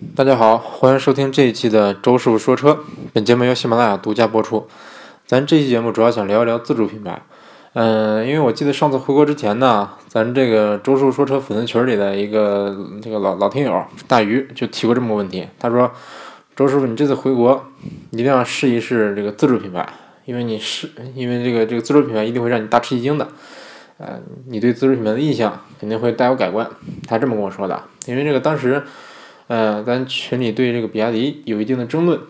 大家好，欢迎收听这一期的周师傅说车。本节目由喜马拉雅独家播出。咱这期节目主要想聊一聊自主品牌。嗯，因为我记得上次回国之前呢，咱这个周师傅说车粉丝群里的一个这个老老听友大鱼就提过这么个问题。他说：“周师傅，你这次回国一定要试一试这个自主品牌，因为你试，因为这个这个自主品牌一定会让你大吃一惊的。呃，你对自主品牌的印象肯定会大有改观。”他这么跟我说的。因为这个当时。嗯，咱群里对这个比亚迪有一定的争论，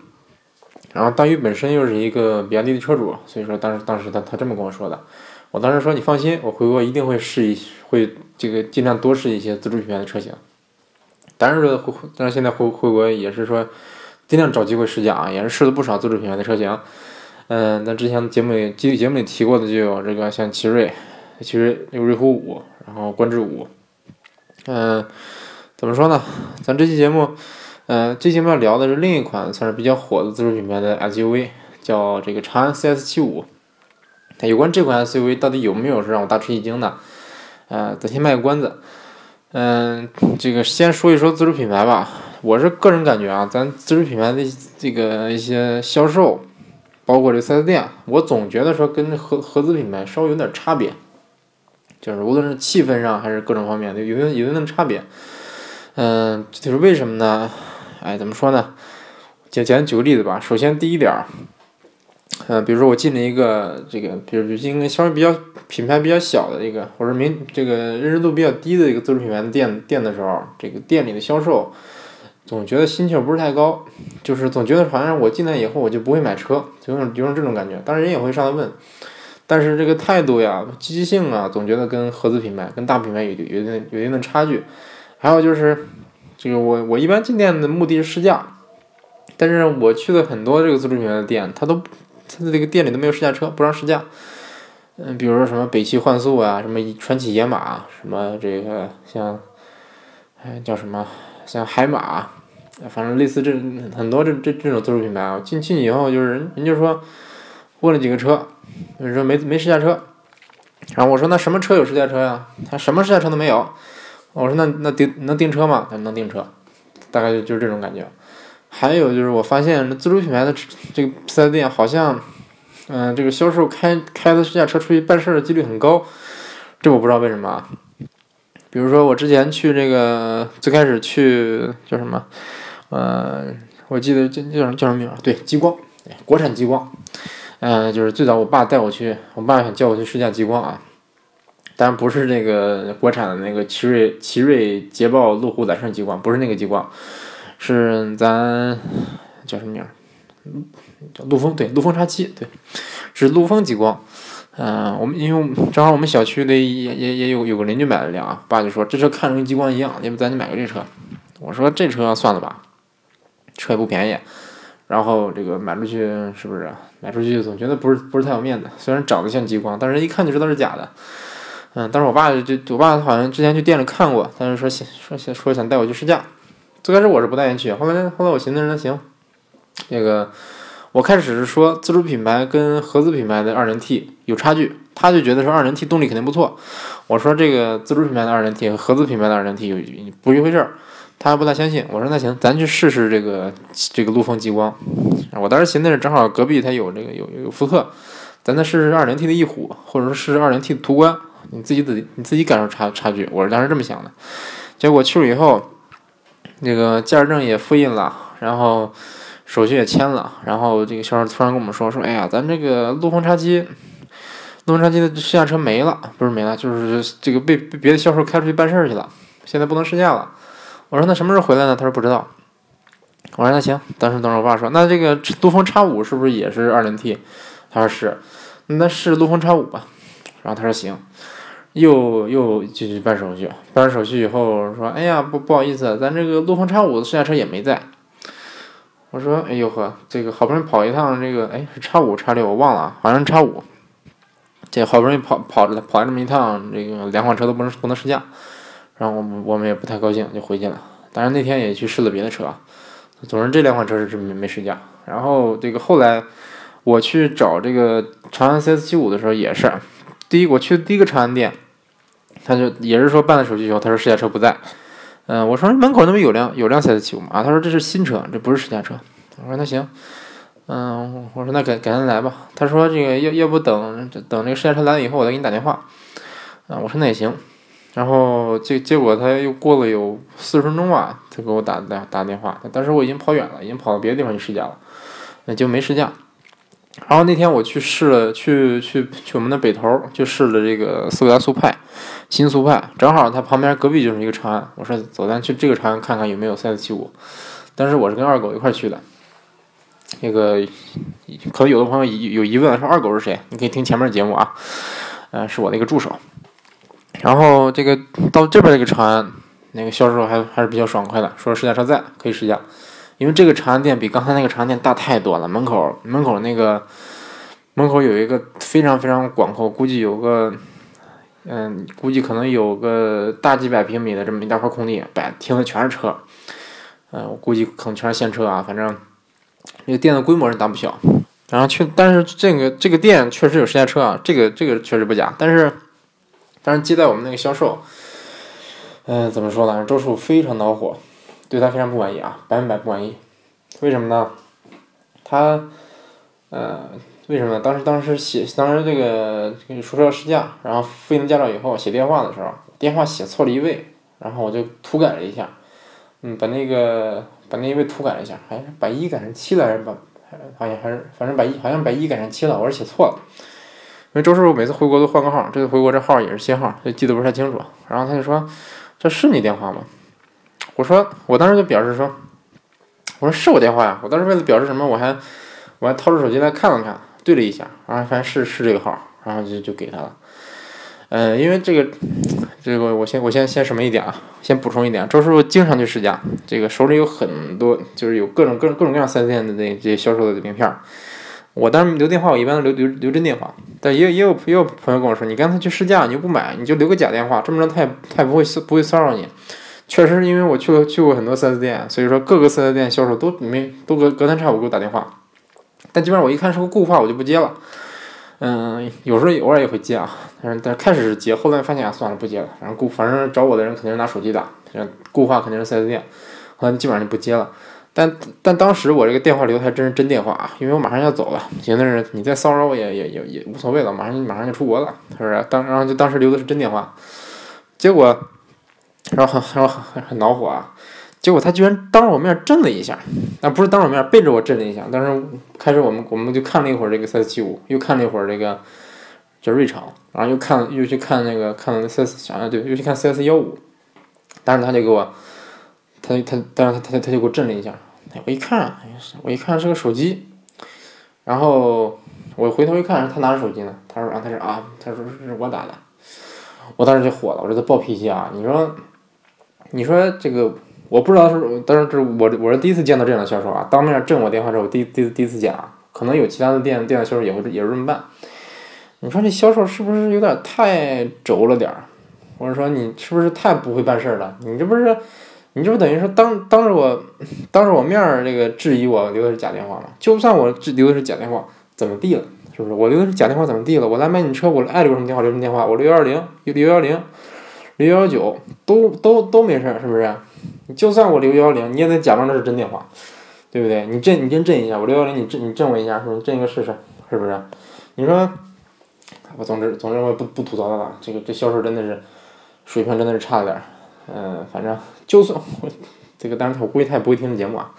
然后大鱼本身又是一个比亚迪的车主，所以说当时当时他他这么跟我说的，我当时说你放心，我回国一定会试一会这个尽量多试一些自主品牌的车型，但是回但是现在回回国也是说尽量找机会试驾啊，也是试了不少自主品牌的车型，嗯，咱之前节目里节节目里提过的就有这个像奇瑞，奇瑞有瑞虎五，然后观致五，嗯。怎么说呢？咱这期节目，呃，这期节目要聊的是另一款算是比较火的自主品牌的 SUV，叫这个长安 CS75。有关这款 SUV 到底有没有是让我大吃一惊的？呃，咱先卖个关子。嗯，这个先说一说自主品牌吧。我是个人感觉啊，咱自主品牌的这个一些销售，包括这四 S 店，我总觉得说跟合合资品牌稍微有点差别，就是无论是气氛上还是各种方面，有有有一定的差别。嗯，这就是为什么呢？哎，怎么说呢？简简单举个例子吧。首先，第一点儿，嗯，比如说我进了一个这个，比如进个稍微比较品牌比较小的一个，或者名这个认知度比较低的一个自主品牌的店店的时候，这个店里的销售总觉得心气儿不是太高，就是总觉得好像我进来以后我就不会买车，就有种有种这种感觉。当然人也会上来问，但是这个态度呀、积极性啊，总觉得跟合资品牌、跟大品牌有有一定有一定的差距。还有就是，这个我我一般进店的目的是试驾，但是我去的很多这个自主品牌的店，他都他的这个店里都没有试驾车，不让试驾。嗯，比如说什么北汽幻速啊，什么传祺野马，什么这个像，哎叫什么像海马，反正类似这很多这这这种自主品牌啊，进去以后就是人人就说问了几个车，人说没没试驾车，然后我说那什么车有试驾车呀？他什么试驾车都没有。我说那那订能订车吗？他说能订车，大概就就是这种感觉。还有就是我发现自主品牌的这个四 S 店好像，嗯，这个销售开开的试驾车出去办事的几率很高，这我不知道为什么。比如说我之前去这个最开始去叫什么，呃，我记得叫叫什么叫什么名？对，激光，国产激光。嗯，就是最早我爸带我去，我爸想叫我去试驾激光啊。当然不是那个国产的那个奇瑞奇瑞捷豹路虎揽胜极光，不是那个极光，是咱叫什么名儿？叫陆风，对，陆风叉七，对，是陆风极光。嗯，我们因为正好我们小区里也也也有有个邻居买了辆啊，爸就说这车看着跟极光一样，要不咱就买个这车。我说这车算了吧，车也不便宜，然后这个买出去是不是？买出去总觉得不是不是太有面子，虽然长得像极光，但是一看就知道是假的。嗯，但是我爸就我爸好像之前去店里看过，但是说想说想说想带我去试驾。最开始我是不带人去，后来后来我寻思那行，那个我开始是说自主品牌跟合资品牌的二零 T 有差距，他就觉得说二零 T 动力肯定不错。我说这个自主品牌的二零 T 和合资品牌的二零 T 有不一回事儿，他还不大相信。我说那行，咱去试试这个这个陆风极光。我当时寻思是正好隔壁他有这个有有福特，咱再试试二零 T 的翼虎，或者说试试二零 T 的途观。你自己自己你自己感受差差距，我是当时这么想的。结果去了以后，那个驾驶证也复印了，然后手续也签了，然后这个销售突然跟我们说说，哎呀，咱这个陆风叉七，陆风叉七的试驾车没了，不是没了，就是这个被被别的销售开出去办事儿去了，现在不能试驾了。我说那什么时候回来呢？他说不知道。我说那行，当时等会我爸说，那这个陆风叉五是不是也是二零 T？他说是，那试陆风叉五吧。然后他说行。又又继续办手续，办完手续以后说：“哎呀，不不好意思，咱这个陆风叉五的试驾车也没在。”我说：“哎呦呵，这个好不容易跑一趟，这个哎是叉五叉六我忘了，好像是叉五。这好不容易跑跑着跑这么一趟，这个两款车都不能不能试驾，然后我们我们也不太高兴，就回去了。当然那天也去试了别的车，总之这两款车是没没试驾。然后这个后来我去找这个长安 CS 七五的时候也是。”第一，我去的第一个长安店，他就也是说办了手续以后，他说试驾车不在，嗯，我说门口那不有辆有辆赛斯七五吗？啊，他说这是新车，这不是试驾车。我说那行，嗯，我说那改改天来吧。他说这个要要不等等这个试驾车来了以后，我再给你打电话。啊，我说那也行。然后结结果他又过了有四十分钟吧，他给我打打打电话。当时我已经跑远了，已经跑到别的地方去试驾了，那就没试驾。然后那天我去试了，去去去我们的北头就试了这个斯柯达速派，新速派，正好它旁边隔壁就是一个长安。我说走，咱去这个长安看看有没有赛斯七五。当时我是跟二狗一块去的。那个可能有的朋友有疑问说二狗是谁？你可以听前面的节目啊，呃，是我的一个助手。然后这个到这边这个长安，那个销售还还是比较爽快的，说试驾车在，可以试驾。因为这个长安店比刚才那个长安店大太多了，门口门口那个门口有一个非常非常广阔，估计有个嗯，估计可能有个大几百平米的这么一大块空地，摆停的全是车，嗯，我估计可能全是现车啊，反正那个店的规模是大不小。然后去，但是这个这个店确实有试驾车啊，这个这个确实不假。但是但是接待我们那个销售，嗯，怎么说呢？周叔非常恼火。对他非常不满意啊，百分百不满意。为什么呢？他，呃，为什么呢？当时当时写，当时这个说要试驾，然后复印驾照以后写电话的时候，电话写错了一位，然后我就涂改了一下，嗯，把那个把那一位涂改了一下，还是把一改成七了，还是把，好像还是反正把一好像把一改成七了，我是写错了。因为周师傅每次回国都换个号，这次回国这号也是新号，就记得不太清楚。然后他就说：“这是你电话吗？”我说，我当时就表示说，我说是我电话呀。我当时为了表示什么，我还我还掏出手机来看了看，对了一下，然后发现是是这个号，然后就就给他了。呃，因为这个这个我先我先先什么一点啊，先补充一点，周师傅经常去试驾，这个手里有很多，就是有各种各种各种各样四 S 店的那这些销售的名片。我当时留电话，我一般都留留留真电话，但也也有也有朋友跟我说，你刚才去试驾，你又不买，你就留个假电话，这么着他也他也不会不会骚扰你。确实，因为我去过去过很多 4S 店，所以说各个 4S 店销售都没都隔隔三差五给我打电话，但基本上我一看是个固话，我就不接了。嗯，有时候偶尔也会接啊，但是但开始是接，后来发现啊，算了，不接了。然后固反正找我的人肯定是拿手机打，固话肯定是 4S 店，后来基本上就不接了。但但当时我这个电话留的还真是真电话啊，因为我马上要走了，寻思是你再骚扰我也也也也无所谓了，马上马上就出国了，是不是？当然后就当时留的是真电话，结果。然后很然后很很恼火啊！结果他居然当着我面震了一下，那不是当着我面，背着我震了一下。当时开始我们我们就看了一会儿这个赛斯七五，又看了一会儿这个叫瑞昌，然后又看又去看那个看了赛斯想想对，又去看 CS 幺五。当时他就给我，他他当时他他他就给我震了一下。我一看，我一看是个手机，然后我回头一看，他拿着手机呢。他说啊，他说啊，他说是我打的。我当时就火了，我说他暴脾气啊！你说。你说这个我不知道是，当然这我我是第一次见到这样的销售啊，当面震我电话之后，第第第一次见啊，可能有其他的店店的销售也会也是这么办。你说这销售是不是有点太轴了点儿？或者说你是不是太不会办事儿了？你这不是你这不等于说当当着我当着我面儿这个质疑我留的是假电话吗？就算我留的是假电话，怎么地了？是不是我留的是假电话怎么地了？我来买你车，我爱留什么电话留什么电话，我六幺二零六幺幺零。六幺九都都都没事儿，是不是？你就算我留幺零，你也得假装这是真电话，对不对？你震，你先震一下，我六幺零，你震，你震我一下，是不是？震一个试试，是不是？你说，我总之总之我也不不吐槽他了，这个这销售真的是水平真的是差了点儿。嗯，反正就算 我这个，但是我估计他也不会听这节目啊。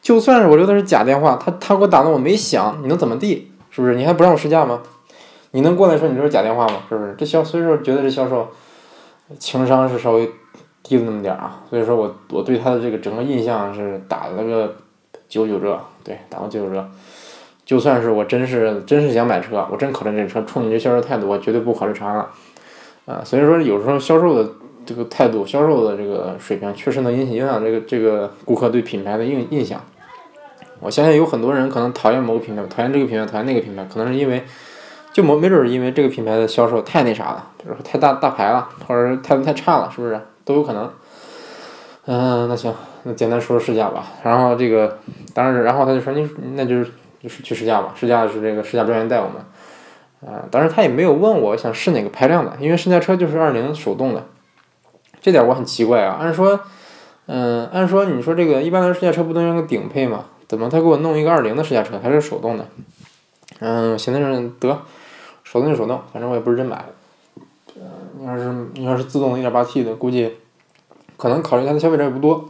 就算是我留的是假电话，他他给我打的我没响，你能怎么地？是不是？你还不让我试驾吗？你能过来说你这是假电话吗？是不是？这销所以说觉得这销售。情商是稍微低了那么点儿啊，所以说我我对他的这个整个印象是打了个九九折，对，打了九九折。就算是我真是真是想买车，我真考虑这车，冲你这销售态度，我绝对不考虑长安了。啊，所以说有时候销售的这个态度、销售的这个水平，确实能影响影响这个这个顾客对品牌的印印象。我相信有很多人可能讨厌某个品牌，讨厌这个品牌，讨厌那个品牌，可能是因为。就没没准是因为这个品牌的销售太那啥了，比如说太大大牌了，或者态度太差了，是不是都有可能？嗯，那行，那简单说说试驾吧。然后这个，当然是，然后他就说你那就是就是去试驾吧。试驾是这个试驾专员带我们。啊，当时他也没有问我想试哪个排量的，因为试驾车就是二零手动的，这点我很奇怪啊。按说嗯，按说你说这个一般的试驾车不都用个顶配吗？怎么他给我弄一个二零的试驾车，还是手动的？嗯，寻思着得，手动就手动，反正我也不是真买。你要是你要是自动的一点八 T 的，估计可能考虑它的消费者也不多。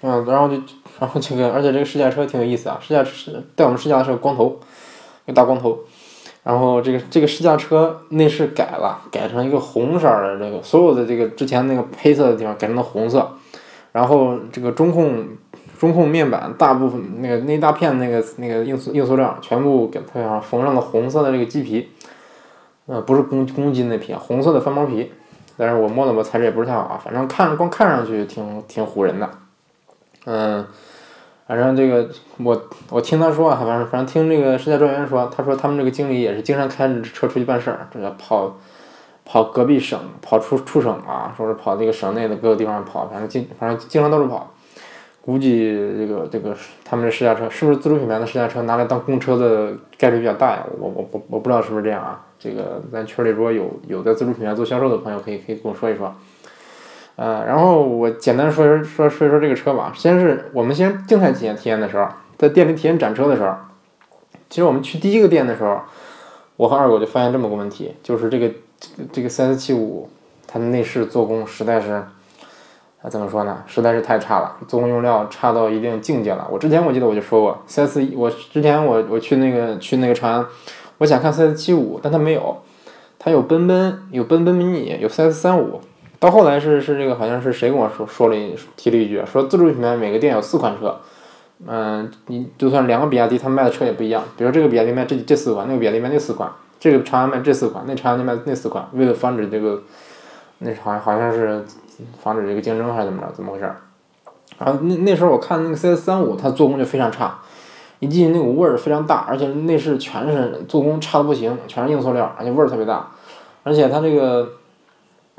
嗯，然后就然后这个，而且这个试驾车挺有意思啊，试驾带我们试驾的是个光头，一个大光头。然后这个这个试驾车内饰改了，改成一个红色的这个，所有的这个之前那个黑色的地方改成了红色。然后这个中控中控面板大部分那个那一大片那个那个硬塑硬塑料全部给它上缝上了红色的这个麂皮，呃，不是公公鸡那皮，红色的翻毛皮。但是我摸了摸，材质也不是太好啊，反正看光看上去挺挺唬人的。嗯，反正这个我我听他说啊，反正反正听这个试驾专员说，他说他们这个经理也是经常开着车出去办事儿，这个跑。跑隔壁省，跑出出省啊，说是跑这个省内的各个地方跑，反正经反正经常到处跑。估计这个这个他们这试驾车是不是自主品牌的试驾车拿来当公车的概率比较大呀？我我我我不知道是不是这样啊？这个咱群里如果有有在自主品牌做销售的朋友，可以可以跟我说一说。呃，然后我简单说说说说一说这个车吧。先是我们先静态体验体验的时候，在店里体验展车的时候，其实我们去第一个店的时候，我和二狗就发现这么个问题，就是这个。这个 CS75，它的内饰做工实在是，啊怎么说呢？实在是太差了，做工用料差到一定境界了。我之前我记得我就说过，CS 我之前我我去那个去那个长安，我想看 CS 七五但它没有，它有奔奔，有奔奔 mini，有 CS 三五。到后来是是这个好像是谁跟我说说了一提了一句，说自主品牌每个店有四款车，嗯，你就算两个比亚迪，他们卖的车也不一样。比如这个比亚迪卖这这四款，那个比亚迪卖那四款。这个长安卖这四款，那长安就卖那四款，为了防止这个，那好像好像是防止这个竞争还是怎么着，怎么回事？然后那那时候我看那个 CS 三五，它做工就非常差，一进那股味儿非常大，而且内饰全是做工差的不行，全是硬塑料，而且味儿特别大，而且它这个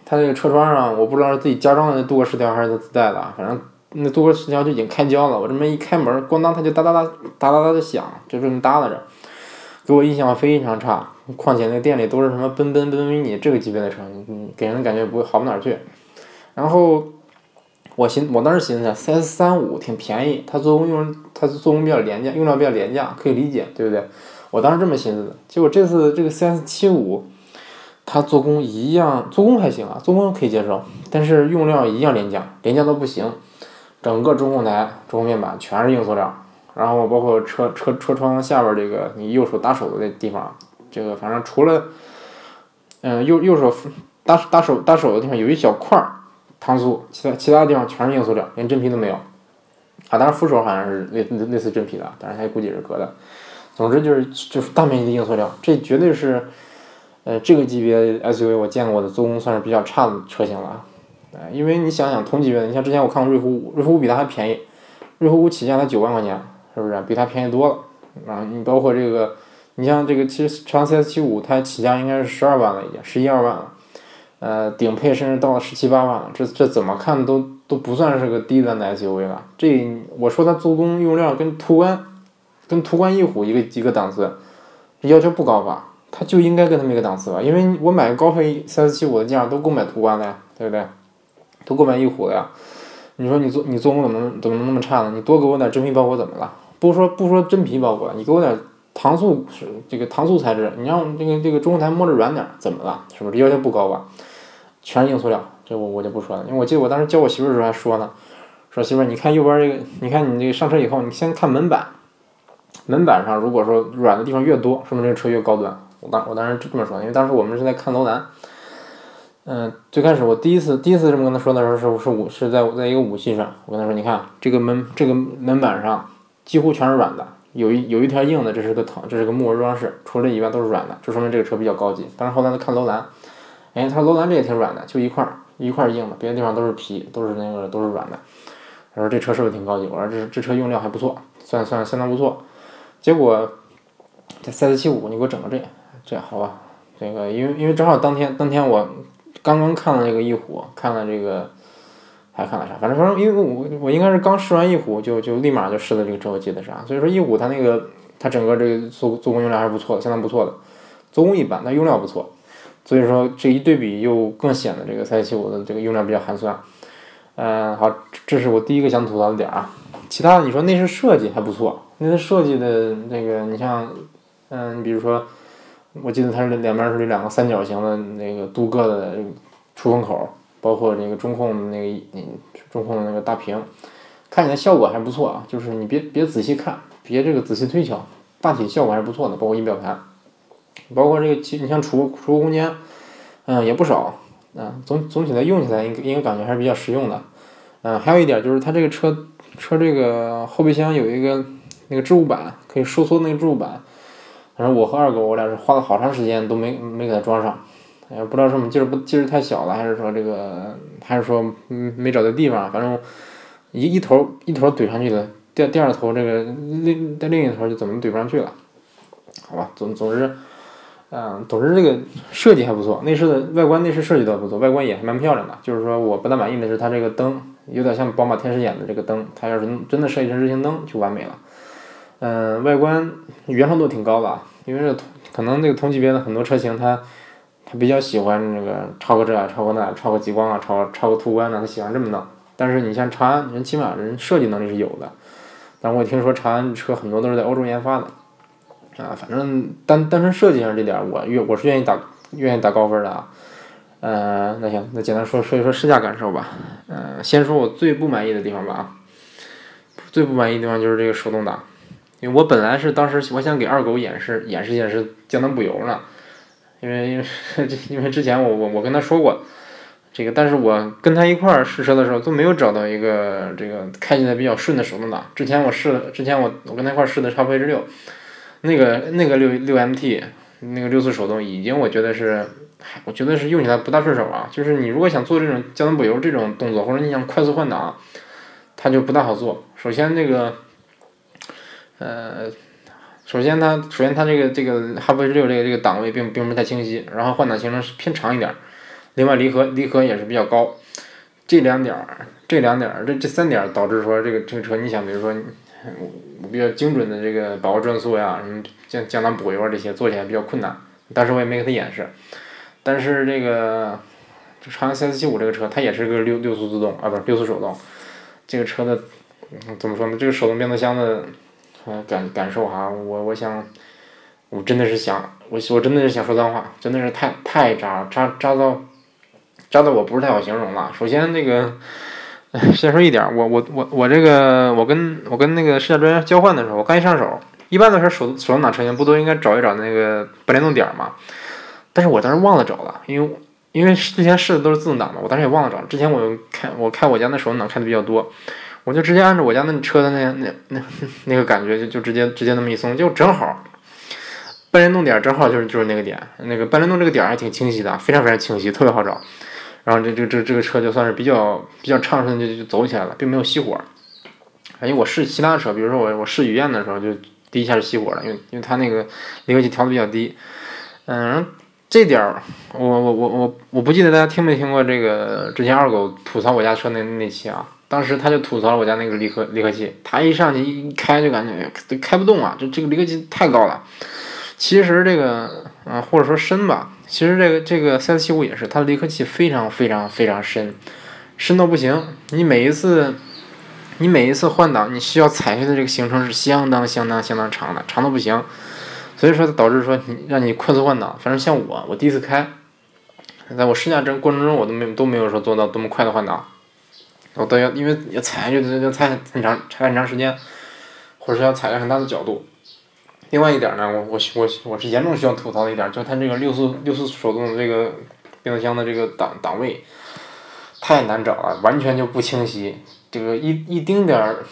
它这个车窗上，我不知道是自己加装的镀铬饰条还是它自带的，反正那镀铬饰条就已经开胶了，我这么一开门，咣当它就哒哒哒哒哒哒的响，就这么耷拉着。给我印象非常差，况且那店里都是什么奔奔奔 mini 这个级别的车，给人的感觉不会好不哪儿去。然后我寻我当时寻思，CS 三五挺便宜，它做工用它做工比较廉价，用料比较廉价，可以理解，对不对？我当时这么寻思的。结果这次这个 CS 七五，它做工一样，做工还行啊，做工可以接受，但是用料一样廉价，廉价到不行。整个中控台、中控面板全是硬塑料。然后包括车车车窗下边这个你右手打手的那地方，这个反正除了，嗯右右手搭搭手搭手的地方有一小块搪塑，其他其他地方全是硬塑料，连真皮都没有。啊，当然扶手好像是类类似真皮的，但是它估计是革的。总之就是就是大面积的硬塑料，这绝对是，呃这个级别 SUV 我见过的做工算是比较差的车型了。哎，因为你想想同级别的，你像之前我看过瑞虎五，瑞虎五比它还便宜，瑞虎五起价才九万块钱。是不是比它便宜多了？啊，你包括这个，你像这个，其实长安 CS 七五它起价应该是十二万了，已经十一二万了，呃，顶配甚至到了十七八万了，这这怎么看都都不算是个低端的 SUV 了。这我说它做工用料跟途观，跟途观翼虎一个一个档次，要求不高吧？它就应该跟他们一个档次吧？因为我买高配 CS 七五的价都够买途观的呀，对不对？都够买翼虎的呀。你说你做你做工怎么怎么能那么差呢？你多给我点真皮包裹怎么了？不说不说真皮包裹，你给我点搪塑是这个搪塑材质，你让这个这个中控台摸着软点，怎么了？是不是这要求不高吧？全是硬塑料，这我我就不说了，因为我记得我当时教我媳妇的时候还说呢，说媳妇儿你看右边这个，你看你这个上车以后，你先看门板，门板上如果说软的地方越多，说明这个车越高端。我当我当时这么说，因为当时我们是在看楼兰。嗯，最开始我第一次第一次这么跟他说的时候是是五是在在一个武器上，我跟他说，你看这个门这个门板上几乎全是软的，有一有一条硬的，这是个藤，这是个木纹装饰，除了这以外都是软的，就说明这个车比较高级。但是后来他看楼兰，哎，他说楼兰这也挺软的，就一块一块硬的，别的地方都是皮，都是那个都是软的。他说这车是不是挺高级？我说这这车用料还不错，算算相当不错。结果这赛斯七五你给我整个这这好吧？这个因为因为正好当天当天我。刚刚看了那个翼虎，看了这个，还看了啥？反正反正，因为我我应该是刚试完翼虎，就就立马就试了这个车，我记得是啊。所以说翼虎它那个它整个这个做做工用料还是不错的，相当不错的。做工一般，但用料不错。所以说这一对比又更显得这个赛七五的这个用料比较寒酸。嗯，好，这是我第一个想吐槽的点啊。其他的你说内饰设计还不错，内饰设计的那个你像，嗯，你比如说，我记得它是两边是两个三角形的那个镀铬的出风口，包括那个中控那个嗯中控的那个大屏，看起来效果还不错啊。就是你别别仔细看，别这个仔细推敲，大体效果还是不错的。包括仪表盘，包括这个其你像储储物空间，嗯，也不少。嗯，总总体来用起来应该应该感觉还是比较实用的。嗯，还有一点就是它这个车车这个后备箱有一个那个置物板，可以收缩那个置物板。反正我和二狗我俩是花了好长时间都没没给它装上，哎，不知道是我们劲儿不劲儿太小了，还是说这个还是说嗯没找对地方，反正一一头一头怼上去了，第二第二头这个另在另一头就怎么怼不上去了。好吧，总总之。嗯，总之这个设计还不错，内饰的外观内饰设计倒不错，外观也还蛮漂亮的。就是说我不大满意的是它这个灯，有点像宝马天使眼的这个灯，它要是真的设计成日行灯就完美了。嗯，外观原创度挺高的，因为这同可能那个同级别的很多车型它他比较喜欢那个超个这啊，超个那，超个极光啊，超超个途观啊，他喜欢这么弄。但是你像长安，人起码人设计能力是有的。但我听说长安车很多都是在欧洲研发的。啊，反正单单纯设计上这点，我愿我是愿意打愿意打高分的啊。嗯，那行，那简单说说一说试驾感受吧。嗯，先说我最不满意的地方吧啊。最不满意的地方就是这个手动挡，因为我本来是当时我想给二狗演示演示演示降档补油呢，因为因为 因为之前我我我跟他说过这个，但是我跟他一块儿试车的时候都没有找到一个这个开起来比较顺的手动挡。之前我试了，之前我我跟他一块儿试的超飞 H 六。那个那个六六 MT 那个六速手动已经我觉得是，我觉得是用起来不大顺手啊。就是你如果想做这种降档补油这种动作，或者你想快速换挡，它就不大好做。首先那个，呃，首先它首先它这个这个哈弗 H 六这个这个档位并并不太清晰，然后换挡行程是偏长一点，另外离合离合也是比较高，这两点儿这两点儿这这三点导致说这个这个车你想比如说我。比较精准的这个把握转速呀，什么降降档补油啊这些做起来比较困难，当时我也没给他演示。但是这个长安 CS75 这个车，它也是个六六速自动啊，不是六速手动。这个车的怎么说呢？这个手动变速箱的感感受哈，我我想，我真的是想，我我真的是想说脏话，真的是太太渣渣渣到渣到我不是太好形容了。首先那个。先说一点，我我我我这个，我跟我跟那个试驾专家交换的时候，我刚一上手，一般的时候手手动挡车型不都应该找一找那个半联动点吗？但是我当时忘了找了，因为因为之前试的都是自动挡的，我当时也忘了找。之前我开我开我家那手动挡开的比较多，我就直接按照我家那车的那那那 那个感觉，就就直接直接那么一松，就正好半联动点正好就是就是那个点，那个半联动这个点还挺清晰的，非常非常清晰，特别好找。然后这这这这个车就算是比较比较畅顺，就就走起来了，并没有熄火。因为我试其他的车，比如说我我试雨燕的时候，就第一下就熄火了，因为因为它那个离合器调的比较低。嗯，这点儿我我我我我不记得大家听没听过这个之前二狗吐槽我家车那那期啊，当时他就吐槽我家那个离合离合器，他一上去一开就感觉开不动啊，这这个离合器太高了。其实这个啊或者说深吧。其实这个这个三四七五也是，它的离合器非常非常非常深，深到不行。你每一次，你每一次换挡，你需要踩下的这个行程是相当相当相当长的，长到不行。所以说导致说你让你快速换挡，反正像我，我第一次开，在我试驾这过程中，我都没都没有说做到多么快的换挡，我都要因为要踩下去就就踩很长踩很长时间，或者是要踩个很大的角度。另外一点呢，我我我我是严重需要吐槽的一点，就是它这个六速六速手动的这个变速箱的这个档档位太难找了，完全就不清晰。这个一一丁点儿，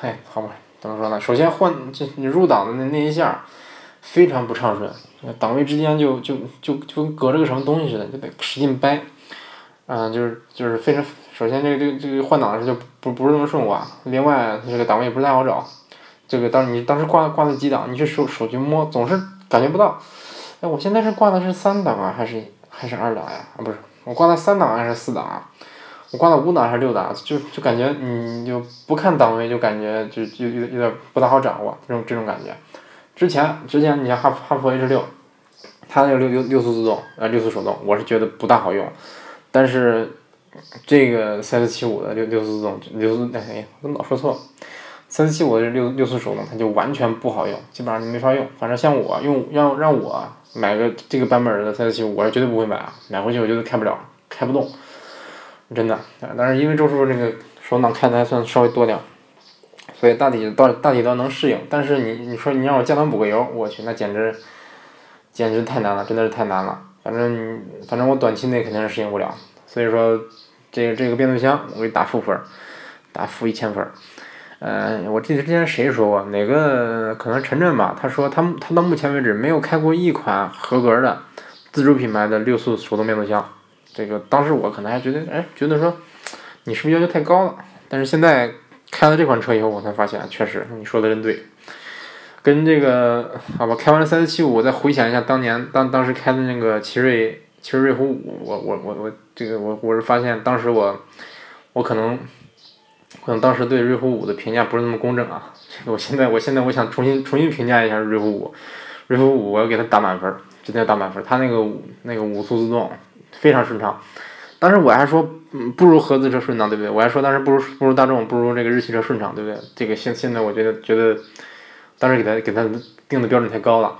哎，好吧，怎么说呢？首先换这你入档的那那一下非常不畅顺，档位之间就就就就跟隔着个什么东西似的，就得使劲掰。嗯，就是就是非常，首先这个这个这个换挡的时候就不不是那么顺滑，另外这个档位也不太好找。这个当你当时挂挂的几档，你去手手去摸，总是感觉不到。哎，我现在是挂的是三档啊，还是还是二档呀？啊，不是，我挂的三档还是四档啊？我挂的五档还是六档？就就感觉你就不看档位，就感觉就就有有点不大好掌握这种这种感觉。之前之前你像哈哈弗 H 六，它那个六六六速自动呃六速手动，我是觉得不大好用。但是这个三四七五的六六速自动六速哎，我老说错，三四七五的六六速手动它就完全不好用，基本上就没法用。反正像我用要让我买个这个版本的三四七五，我是绝对不会买啊，买回去我觉得开不了，开不动，真的。但是因为周叔这个手挡开的还算稍微多点。所以大体到大体都能适应，但是你你说你让我降档补个油，我去那简直，简直太难了，真的是太难了。反正反正我短期内肯定是适应不了。所以说，这个这个变速箱我给打负分，打负一千分。嗯，我记得之前谁说过哪个可能陈震吧，他说他他到目前为止没有开过一款合格的自主品牌的六速手动变速箱。这个当时我可能还觉得哎觉得说你是不是要求太高了？但是现在。开了这款车以后，我才发现，确实你说的真对。跟这个，好吧，开完了三四七五，我再回想一下当年当当时开的那个奇瑞奇瑞瑞虎五，我我我我这个我我是发现当时我我可能可能当时对瑞虎五的评价不是那么公正啊。我现在我现在我想重新重新评价一下瑞虎五，瑞虎五我要给它打满分，真的要打满分。它那个那个五速自动非常顺畅。当时我还说，嗯，不如合资车顺畅，对不对？我还说当时不如不如大众，不如这个日系车顺畅，对不对？这个现现在我觉得觉得，当时给他给他定的标准太高了。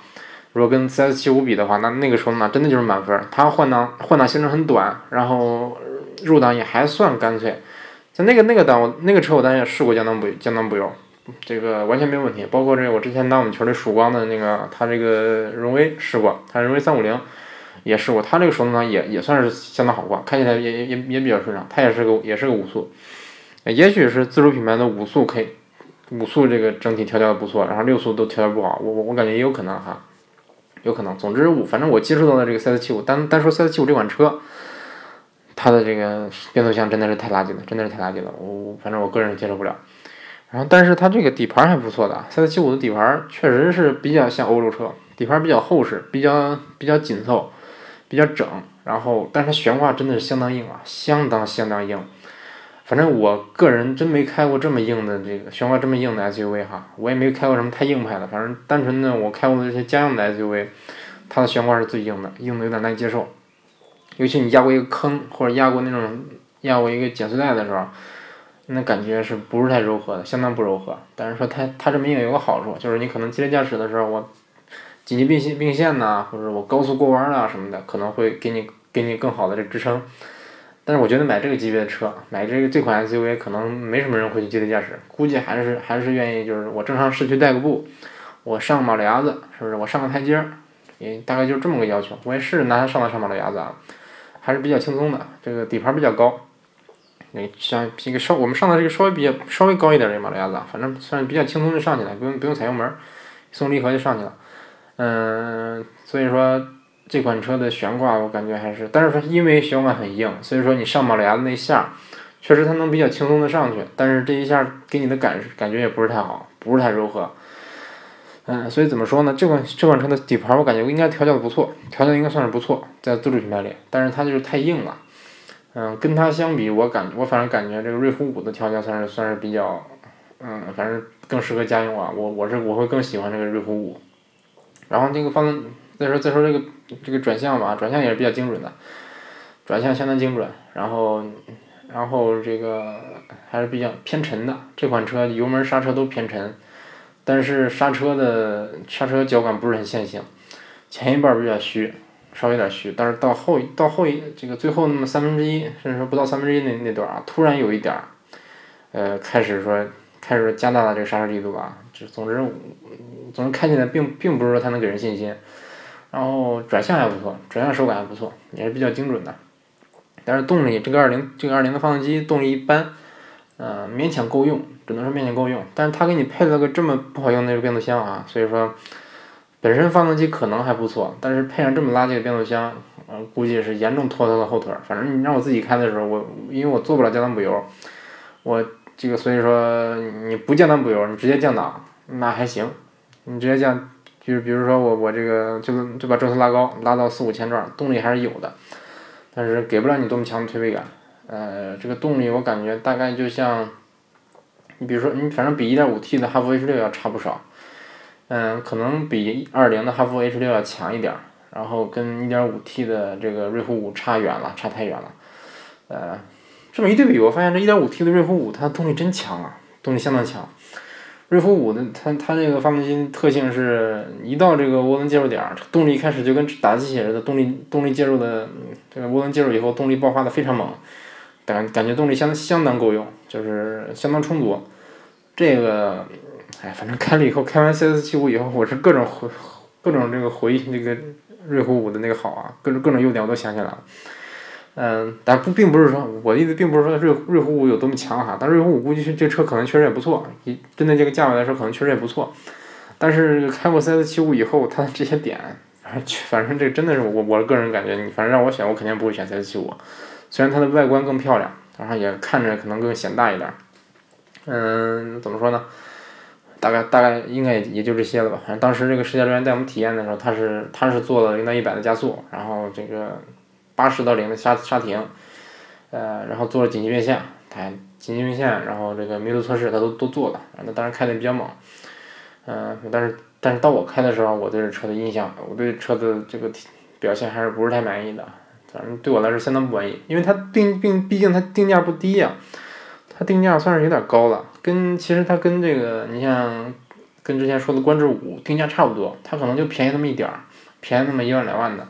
如果跟 CS 七五比的话，那那个时候呢，真的就是满分。它换挡换挡行程很短，然后入档也还算干脆。在那个那个档，我那个车我当时也试过降档补降档补油，这个完全没有问题。包括这个我之前拿我们群里曙光的那个，它这个荣威试过，它荣威三五零。也试过，它这个手动挡也也算是相当好挂，开起来也也也比较顺畅。它也是个也是个五速，也许是自主品牌的五速可以，五速这个整体调教的不错，然后六速都调教不好，我我我感觉也有可能哈，有可能。总之我反正我接触到的这个赛斯七五，单单说赛斯七五这款车，它的这个变速箱真的是太垃圾了，真的是太垃圾了，我反正我个人是接受不了。然后但是它这个底盘还不错的，赛斯七五的底盘确实是比较像欧洲车，底盘比较厚实，比较比较紧凑。比较整，然后，但是它悬挂真的是相当硬啊，相当相当硬。反正我个人真没开过这么硬的这个悬挂这么硬的 SUV 哈，我也没开过什么太硬派的。反正单纯的我开过的这些家用的 SUV，它的悬挂是最硬的，硬的有点难接受。尤其你压过一个坑或者压过那种压过一个减速带的时候，那感觉是不是太柔和的，相当不柔和。但是说它它这么硬有个好处，就是你可能激烈驾驶的时候我。紧急并线并线呐，或者我高速过弯啊什么的，可能会给你给你更好的这支撑。但是我觉得买这个级别的车，买这个这款 SUV，可能没什么人会去激烈驾驶，估计还是还是愿意就是我正常市区代个步，我上马路牙子，是不是？我上个台阶儿，也大概就是这么个要求。我也试着拿它上了上马路牙子啊，还是比较轻松的。这个底盘比较高，你像一个稍我们上的这个稍微比较稍微高一点的马路牙子，反正算是比较轻松就上去了，不用不用踩油门，松离合就上去了。嗯，所以说这款车的悬挂我感觉还是，但是说因为悬挂很硬，所以说你上马路牙子那下，确实它能比较轻松的上去，但是这一下给你的感感觉也不是太好，不是太柔和。嗯，所以怎么说呢？这款这款车的底盘我感觉应该调教的不错，调教应该算是不错，在自主品牌里，但是它就是太硬了。嗯，跟它相比，我感我反正感觉这个瑞虎五的调教算是算是比较，嗯，反正更适合家用啊。我我是我会更喜欢这个瑞虎五。然后那个发动再说再说这个这个转向吧，转向也是比较精准的，转向相当精准。然后然后这个还是比较偏沉的，这款车油门刹车都偏沉，但是刹车的刹车脚感不是很线性，前一半比较虚，稍微有点虚，但是到后到后一这个最后那么三分之一，甚至说不到三分之一那那段啊，突然有一点儿，呃，开始说开始加大了这个刹车力度吧，就总之。总之开起来并并不是说它能给人信心，然后转向还不错，转向手感还不错，也是比较精准的。但是动力这个二零这个二零的发动机动力一般，呃勉强够用，只能说勉强够用。但是它给你配了个这么不好用的那个变速箱啊，所以说本身发动机可能还不错，但是配上这么垃圾的变速箱，呃估计是严重拖它的后腿。反正你让我自己开的时候，我因为我做不了降档补油，我这个所以说你不降档补油，你直接降档那还行。你直接降，就是比如说我我这个就就把转速拉高，拉到四五千转，动力还是有的，但是给不了你多么强的推背感。呃，这个动力我感觉大概就像，你比如说你反正比一点五 T 的哈弗 H 六要差不少，嗯，可能比二零的哈弗 H 六要强一点，然后跟一点五 T 的这个瑞虎五差远了，差太远了。呃，这么一对比，我发现这 1.5T 的瑞虎五它的动力真强啊，动力相当强。瑞虎五的它它这个发动机特性是一到这个涡轮介入点，动力开始就跟打鸡血似的，动力动力介入的这个涡轮介入以后，动力爆发的非常猛，感感觉动力相相当够用，就是相当充足。这个，哎，反正开了以后，开完 CS 七五以后，我是各种回各种这个回忆那个瑞虎五的那个好啊，各种各种优点我都想起来了。嗯，但不并不是说我的意思并不是说瑞瑞虎五有多么强哈，但瑞虎五估计是这车可能确实也不错，以针对这个价位来说可能确实也不错。但是开过 CS 七五以后，它的这些点，反正这真的是我我个人感觉，你反正让我选，我肯定不会选 CS 七五。虽然它的外观更漂亮，然后也看着可能更显大一点。嗯，怎么说呢？大概大概应该也也就这些了吧。反正当时这个试驾专员带我们体验的时候，他是他是做了零到一百的加速，然后这个。八十到零的刹刹停，呃，然后做了紧急变线，它紧急变线，然后这个密度测试它都都做了，那当然开的比较猛，嗯，但是但是到我开的时候，我对这车的印象，我对车的这个表现还是不是太满意的，反正对我来说相当不满意，因为它定并毕竟它定价不低呀，它定价算是有点高了，跟其实它跟这个你像跟之前说的观致五定价差不多，它可能就便宜那么一点儿，便宜那么一万两万的。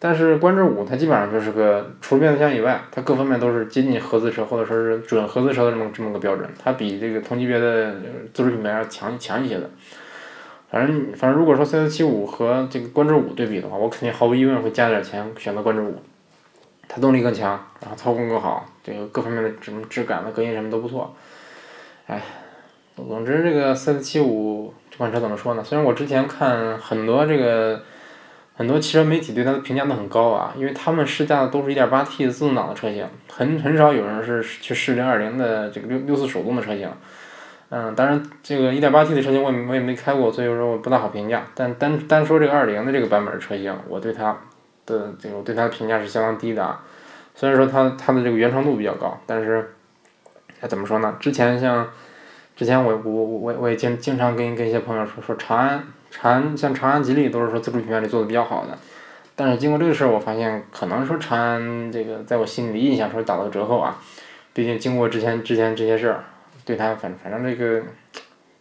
但是观致五它基本上就是个除了变速箱以外，它各方面都是接近合资车或者说是准合资车的这么这么个标准，它比这个同级别的自主品牌要强强一些的。反正反正如果说 CS 七五和这个观致五对比的话，我肯定毫无疑问会加点钱选择观致五，它动力更强，然后操控更好，这个各方面的什么质感的隔音什么都不错。哎，总之这个 CS 七五这款车怎么说呢？虽然我之前看很多这个。很多汽车媒体对它的评价都很高啊，因为他们试驾的都是一点八 T 的自动挡的车型，很很少有人是去试零二零的这个六六速手动的车型。嗯，当然这个一点八 T 的车型我也我也没开过，所以说我不大好评价。但单单说这个二零的这个版本的车型，我对它的这个我对它的评价是相当低的啊。虽然说它它的这个原创度比较高，但是它怎么说呢？之前像之前我我我我也经经常跟跟一些朋友说说长安。长安像长安、吉利都是说自主品牌里做的比较好的，但是经过这个事儿，我发现可能说长安这个在我心里的印象说打了个折扣啊。毕竟经过之前之前这些事儿，对他反反正这个，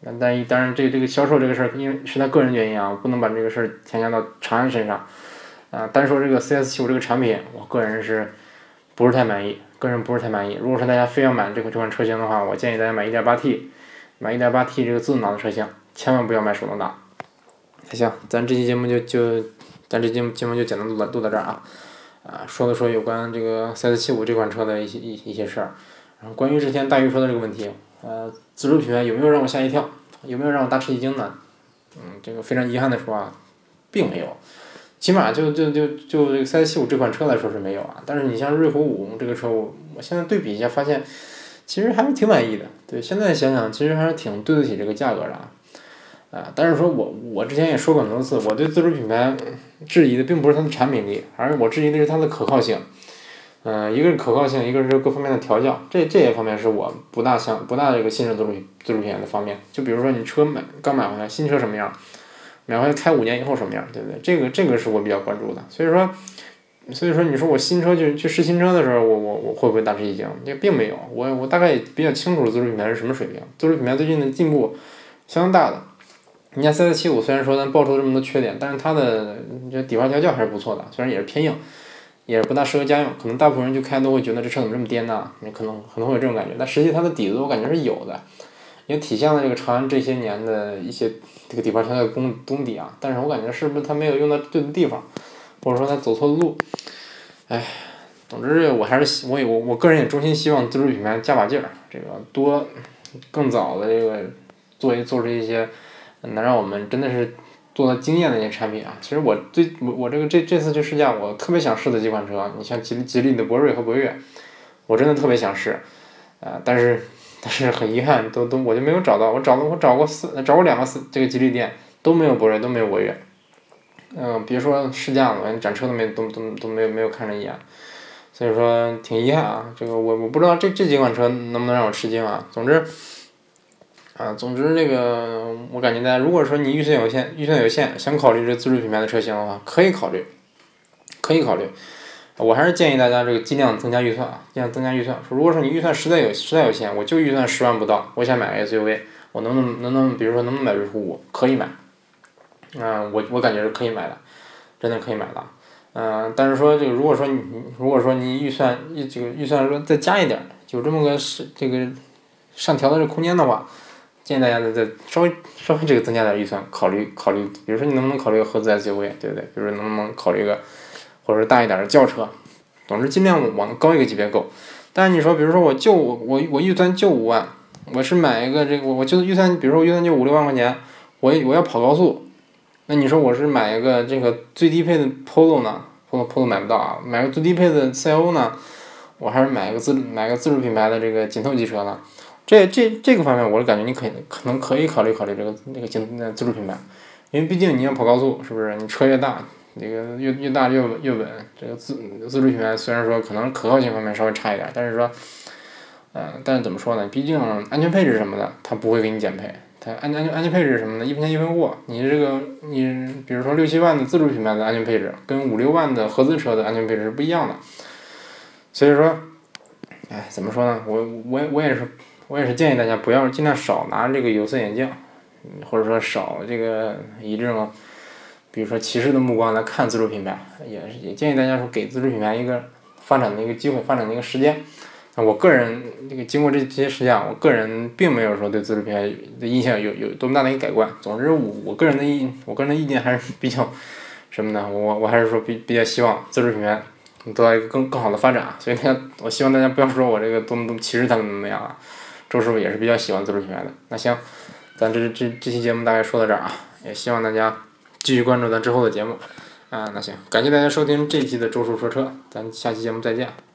但但当然这这个销售这个事儿，因为是他个人原因啊，我不能把这个事儿添加到长安身上。啊，单说这个 CS 七五这个产品，我个人是不是太满意，个人不是太满意。如果说大家非要买这款这款车型的话，我建议大家买 1.8T，买 1.8T 这个自动挡的车型，千万不要买手动挡。还行，咱这期节目就就，咱这节目节目就简单录到录到这儿啊，啊，说了说有关这个 CS 七五这款车的一些一一些事儿，然后关于之前大鱼说的这个问题，呃，自主品牌有没有让我吓一跳，有没有让我大吃一惊呢？嗯，这个非常遗憾的说啊，并没有，起码就就就就这个 CS 七五这款车来说是没有啊，但是你像瑞虎五这个车，我我现在对比一下发现，其实还是挺满意的，对，现在想想其实还是挺对得起这个价格的啊。啊，但是说我我之前也说过很多次，我对自主品牌质疑的并不是它的产品力，而是我质疑的是它的可靠性。嗯，一个是可靠性，一个是各方面的调教，这这些方面是我不大想不大这个信任自主自主品牌的方面。就比如说你车买刚买回来，新车什么样，买回来开五年以后什么样，对不对？这个这个是我比较关注的。所以说，所以说你说我新车去去试新车的时候，我我我会不会大吃一惊？也并没有，我我大概也比较清楚自主品牌是什么水平，自主品牌最近的进步相当大的。你看 CS 七五虽然说咱爆出了这么多缺点，但是它的这底盘调教还是不错的，虽然也是偏硬，也不大适合家用，可能大部分人去开都会觉得这车怎么这么颠呢？你可能可能会有这种感觉，但实际它的底子我感觉是有的，也体现了这个长安这些年的一些这个底盘调教功功底啊。但是我感觉是不是它没有用到对的地方，或者说它走错了路？哎，总之我还是我也我我个人也衷心希望自主品牌加把劲儿，这个多更早的这个做一做出一些。能让我们真的是做到惊艳的一些产品啊！其实我最我我这个这这次去试驾，我特别想试的几款车，你像吉吉利的博瑞和博越，我真的特别想试，啊，但是 但是很遗憾，都都我就没有找到，我找了我找过四找过两个四这个吉利店都没有博瑞都没有博越，嗯，别说试驾了，连展车都没都都都没有没有看上一眼，所以说挺遗憾啊！这个我我不知道这这几款车能不能让我吃惊啊！总之。啊，总之这个我感觉大家，如果说你预算有限，预算有限，想考虑这自主品牌的车型的话，可以考虑，可以考虑。我还是建议大家这个尽量增加预算啊，尽量增加预算。说如果说你预算实在有实在有限，我就预算十万不到，我想买个 SUV，我能不能能不能比如说能不能买瑞虎五？可以买，嗯，我我感觉是可以买的，真的可以买的。嗯，但是说这个如果说你如果说你预算预这个预算说再加一点，有这么个是这个上调的这空间的话，建议大家再再稍微稍微这个增加点预算，考虑考虑，比如说你能不能考虑个合资 SUV，对不对？比如说能不能考虑一个。或者是大一点的轿车，总之尽量往高一个级别够。但是你说，比如说我就我我预算就五万，我是买一个这个，我就预算，比如说我预算就五六万块钱，我我要跑高速，那你说我是买一个这个最低配的 Polo 呢？Polo Polo 买不到啊，买个最低配的 CL 呢？我还是买一个自买个自主品牌的这个紧凑级车呢？这这这个方面，我是感觉你可以可能可以考虑考虑这个那个紧自主品牌，因为毕竟你要跑高速，是不是？你车越大。这个越越大越越稳，这个自自主品牌虽然说可能可靠性方面稍微差一点，但是说，呃，但是怎么说呢？毕竟安全配置什么的，它不会给你减配。它安安全安全配置什么的，一分钱一分货。你这个你比如说六七万的自主品牌的安全配置，跟五六万的合资车的安全配置是不一样的。所以说，哎，怎么说呢？我我我也是我也是建议大家不要尽量少拿这个有色眼镜，或者说少这个以这种。比如说歧视的目光来看自主品牌，也是也建议大家说给自主品牌一个发展的一个机会，发展的一个时间。那我个人这个经过这些时间，我个人并没有说对自主品牌的印象有有多么大的一个改观。总之，我我个人的意我个人的意见还是比较什么呢？我我还是说比比较希望自主品牌得到一个更更好的发展。所以呢，我希望大家不要说我这个多么多么歧视他们怎么样啊。周师傅也是比较喜欢自主品牌的。那行，咱这这这期节目大概说到这儿啊，也希望大家。继续关注咱之后的节目，啊，那行，感谢大家收听这一期的周叔说车，咱下期节目再见。